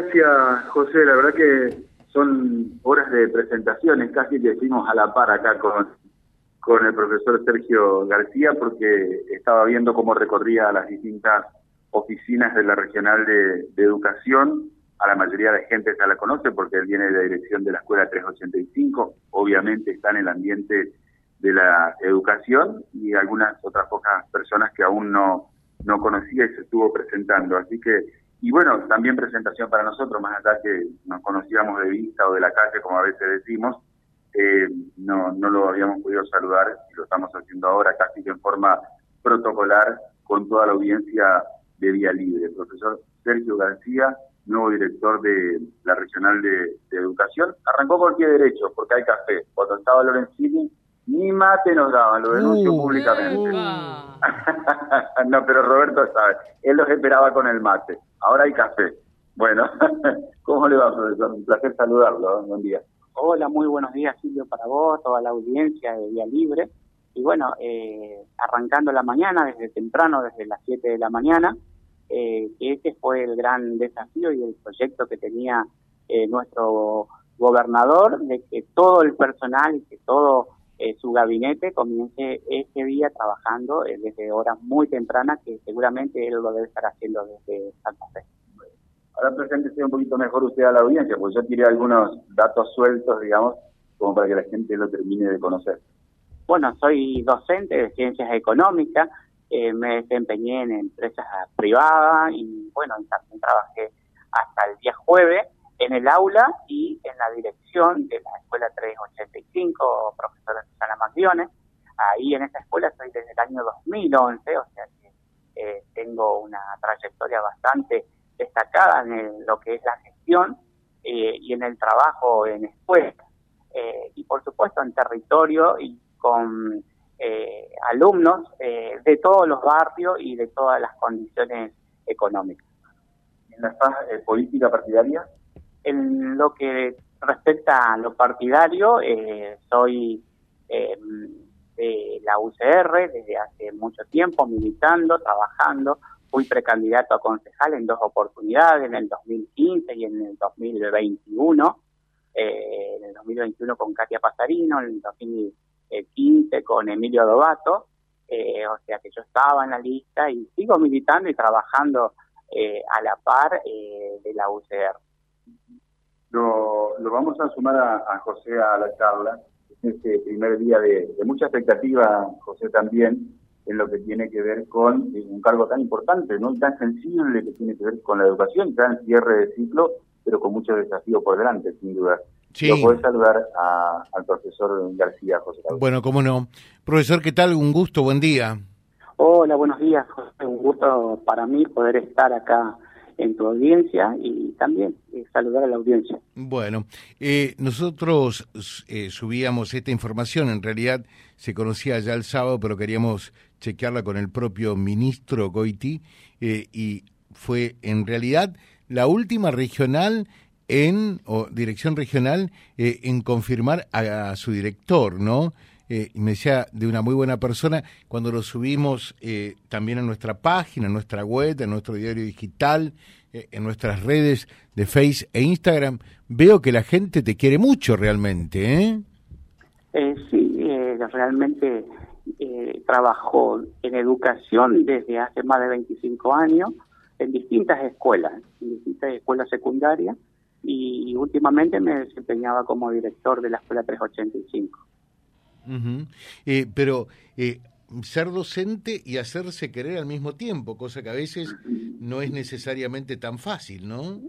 gracias José, la verdad que son horas de presentaciones, casi que decimos a la par acá con, con el profesor Sergio García, porque estaba viendo cómo recorría las distintas oficinas de la regional de, educación. A la mayoría de gente ya la conoce porque él viene de la dirección de la escuela 385, obviamente está en el ambiente de la educación y algunas otras pocas personas que aún no, no conocía y se estuvo presentando. Así que, y bueno, también presentación para nosotros, más allá que nos conocíamos de vista o de la calle, como a veces decimos, eh, no, no lo habíamos podido saludar y lo estamos haciendo ahora casi que en forma protocolar con toda la audiencia de Vía Libre. Profesor Sergio García, nuevo director de la Regional de, Educación, arrancó por qué derecho, porque hay café. Cuando estaba Lorenzini, ni mate nos daban, lo denuncio uh, públicamente. no, pero Roberto sabe, él los esperaba con el mate. Ahora hay café. Bueno, ¿cómo le va, profesor? Un placer saludarlo. Buen día. Hola, muy buenos días, Silvio, para vos, toda la audiencia de Vía Libre. Y bueno, eh, arrancando la mañana, desde temprano, desde las 7 de la mañana, eh, que ese fue el gran desafío y el proyecto que tenía eh, nuestro gobernador, de que todo el personal y que todo eh, su gabinete comience ese día trabajando eh, desde horas muy tempranas, que seguramente él lo debe estar haciendo desde Santa Fe. Ahora preséntese un poquito mejor usted a la audiencia, porque yo tiré algunos datos sueltos, digamos, como para que la gente lo termine de conocer. Bueno, soy docente de ciencias económicas, eh, me desempeñé en empresas privadas y bueno, también trabajé hasta el día jueves en el aula y en la dirección de la Escuela 385, profesora Susana Magdiones. Ahí en esa escuela estoy desde el año 2011, o sea que eh, tengo una trayectoria bastante destacada en lo que es la gestión eh, y en el trabajo en escuela. Eh, y por supuesto en territorio y con alumnos de todos los barrios y de todas las condiciones económicas. ¿En la política partidaria? En lo que respecta a lo partidario, eh, soy eh, de la UCR desde hace mucho tiempo, militando, trabajando. Fui precandidato a concejal en dos oportunidades, en el 2015 y en el 2021. Eh, en el 2021 con Katia Pasarino, en el 2015 con Emilio Dovato. o sea que yo estaba en la lista y sigo militando y trabajando a la par de la UCR. Lo, vamos a sumar a, José a la charla, este primer día de, mucha expectativa, José también, en lo que tiene que ver con eh, un cargo tan importante, no tan sensible que tiene que ver con la educación, tan cierre de ciclo, pero con muchos desafíos por delante, sin duda. Sí. Lo podés saludar al profesor García, José. Bueno, cómo no. Profesor, ¿qué tal? Un gusto, buen día. Hola, buenos días, José. Un gusto para mí poder estar acá en tu audiencia y también eh, saludar a la audiencia. Bueno, eh, nosotros eh, subíamos esta información, en realidad se conocía ya el sábado, pero queríamos chequearla con el propio ministro Goiti y fue en realidad la última regional en, o dirección regional, en confirmar a, su director, ¿no? Y me decía de una muy buena persona, cuando lo subimos también a nuestra página, a nuestra web, a nuestro diario digital, eh, en nuestras redes de Face e Instagram, veo que la gente te quiere mucho realmente, ¿eh? eh sí, eh, realmente eh, trabajo en educación desde hace más de 25 años en distintas escuelas, en distintas escuelas secundarias y últimamente me desempeñaba como director de la Escuela 385. Pero ser docente y hacerse querer al mismo tiempo, cosa que a veces no es necesariamente tan fácil, ¿no?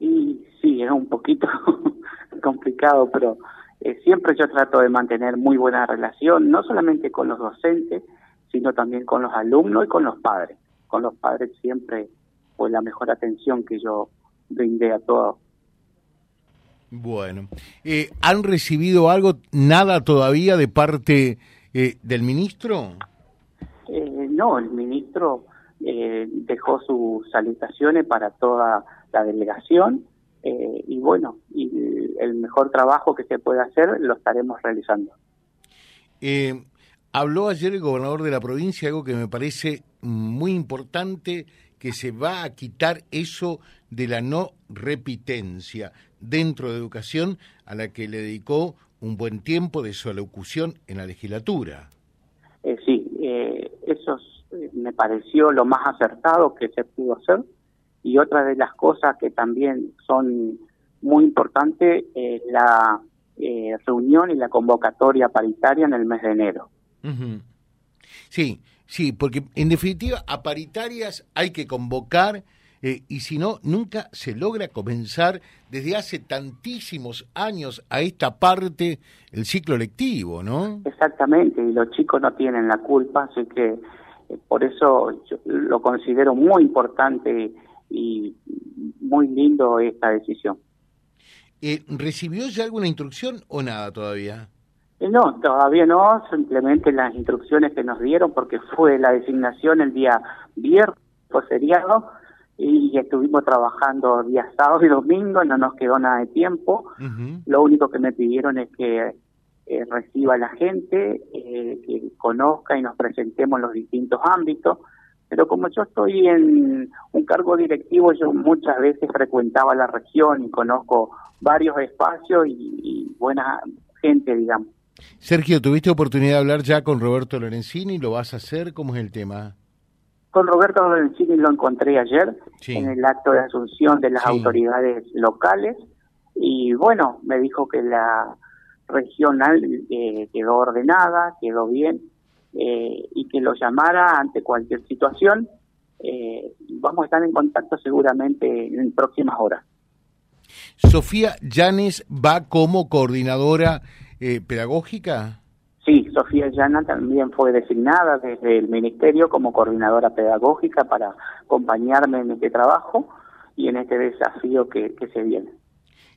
Y sí, es un poquito complicado, pero eh, siempre yo trato de mantener muy buena relación, no solamente con los docentes, sino también con los alumnos y con los padres. Con los padres siempre fue la mejor atención que yo brindé a todos. Bueno, eh, ¿han recibido algo, nada todavía de parte eh, del ministro? Eh, no, el ministro eh, dejó sus salutaciones para toda la delegación y bueno, y el mejor trabajo que se puede hacer lo estaremos realizando. habló ayer el gobernador de la provincia, algo que me parece muy importante que se va a quitar eso de la no repitencia dentro de educación a la que le dedicó un buen tiempo de su alocución en la legislatura. Eh, sí, eh, eso eh, me pareció lo más acertado que se pudo hacer y otra de las cosas que también son muy importantes es la reunión y la convocatoria paritaria en el mes de enero. Sí, sí, porque en definitiva a paritarias hay que convocar eh, y si no, nunca se logra comenzar desde hace tantísimos años a esta parte el ciclo lectivo, ¿no? Exactamente, y los chicos no tienen la culpa, así que eh, por eso yo lo considero muy importante y muy lindo esta decisión. Eh, ¿Recibió ya alguna instrucción o nada todavía? Eh, no, todavía no, simplemente las instrucciones que nos dieron, porque fue la designación el día viernes, fue feriado, y estuvimos trabajando día sábado y domingo, no nos quedó nada de tiempo. Lo único que me pidieron es que eh, reciba a la gente, eh, que conozca y nos presentemos en los distintos ámbitos. Pero como yo estoy en un cargo directivo, yo muchas veces frecuentaba la región y conozco varios espacios y, buena gente, digamos. Sergio, ¿tuviste oportunidad de hablar ya con Roberto Lorenzini? ¿Lo vas a hacer? ¿Cómo es el tema? Con Roberto Lorenzini lo encontré ayer en el acto de asunción de las autoridades locales y bueno, me dijo que la regional eh, quedó ordenada, quedó bien eh, y que lo llamara ante cualquier situación. Eh, vamos a estar en contacto seguramente en próximas horas. Sofía Llanes va como coordinadora eh, pedagógica. Sí, Sofía Llana también fue designada desde el Ministerio como coordinadora pedagógica para acompañarme en este trabajo y en este desafío que, se viene.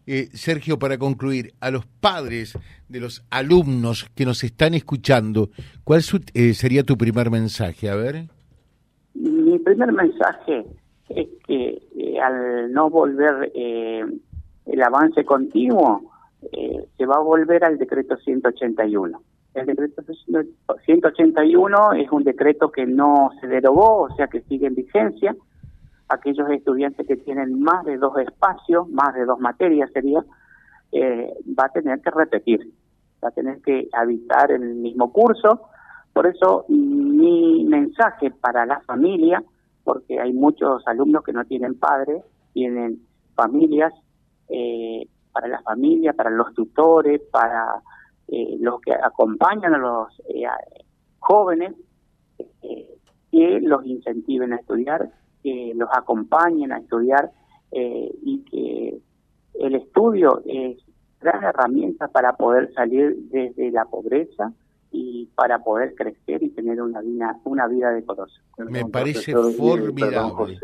Eh, Sergio, para concluir, a los padres de los alumnos que nos están escuchando, ¿cuál eh, sería tu primer mensaje? A ver. Mi primer mensaje es que al no volver el avance continuo, eh, se va a volver al decreto 181. El decreto 181 es un decreto que no se derogó, o sea que sigue en vigencia. Aquellos estudiantes que tienen más de dos espacios, más de dos materias sería, eh, va a tener que repetir, va a tener que habitar el mismo curso. Por eso mi mensaje para la familia, porque hay muchos alumnos que no tienen padres, tienen familias eh, para la familia, para los tutores, para eh, los que acompañan a los eh, jóvenes, que los incentiven a estudiar, que los acompañen a estudiar y que el estudio es gran herramienta para poder salir desde la pobreza y para poder crecer y tener una vida, una vida de color. Me parece formidable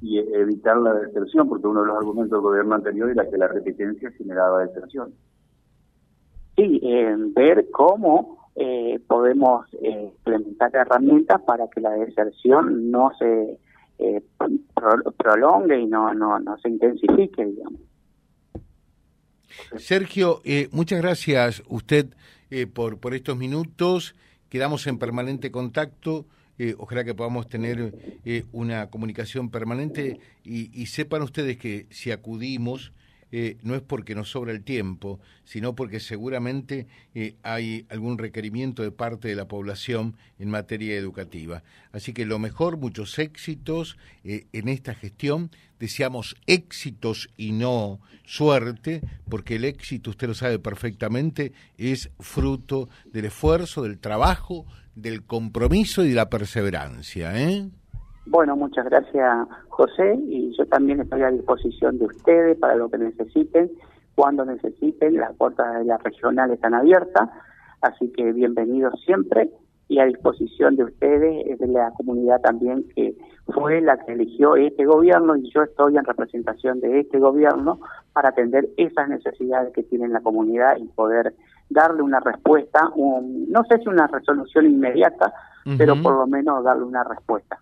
y evitar la deserción, porque uno de los argumentos del gobierno anterior era que la repitencia generaba deserción. Sí, ver cómo eh, podemos eh, implementar herramientas para que la deserción no se eh, prolongue y no, no, no se intensifique, digamos. Sergio, muchas gracias usted por, por estos minutos. Quedamos en permanente contacto. Eh, ojalá que podamos tener eh, una comunicación permanente y, sepan ustedes que si acudimos eh, no es porque nos sobra el tiempo, sino porque seguramente hay algún requerimiento de parte de la población en materia educativa. Así que lo mejor, muchos éxitos en esta gestión. Deseamos éxitos y no suerte, porque el éxito, usted lo sabe perfectamente, es fruto del esfuerzo, del trabajo, del compromiso y de la perseverancia. ¿eh? Bueno, muchas gracias José y yo también estoy a disposición de ustedes para lo que necesiten, cuando necesiten, las puertas de la regional están abiertas, así que bienvenidos siempre y a disposición de ustedes, de la comunidad también que fue la que eligió este gobierno y yo estoy en representación de este gobierno para atender esas necesidades que tiene la comunidad y poder darle una respuesta, no sé si una resolución inmediata, pero por lo menos darle una respuesta.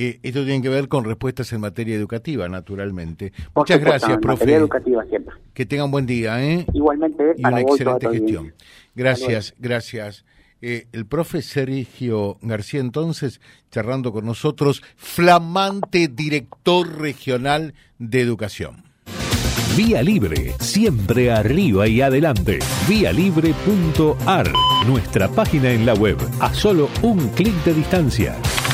Eh, esto tiene que ver con respuestas en materia educativa, naturalmente. Muchas gracias, profe. educativa siempre. Que tengan buen día, ¿eh? Igualmente, y una excelente gestión. Gracias, gracias. Eh, el profe Sergio García entonces, charlando con nosotros, flamante director regional de educación. Vía Libre, siempre arriba y adelante. Vialibre.ar, nuestra página en la web, a solo un clic de distancia.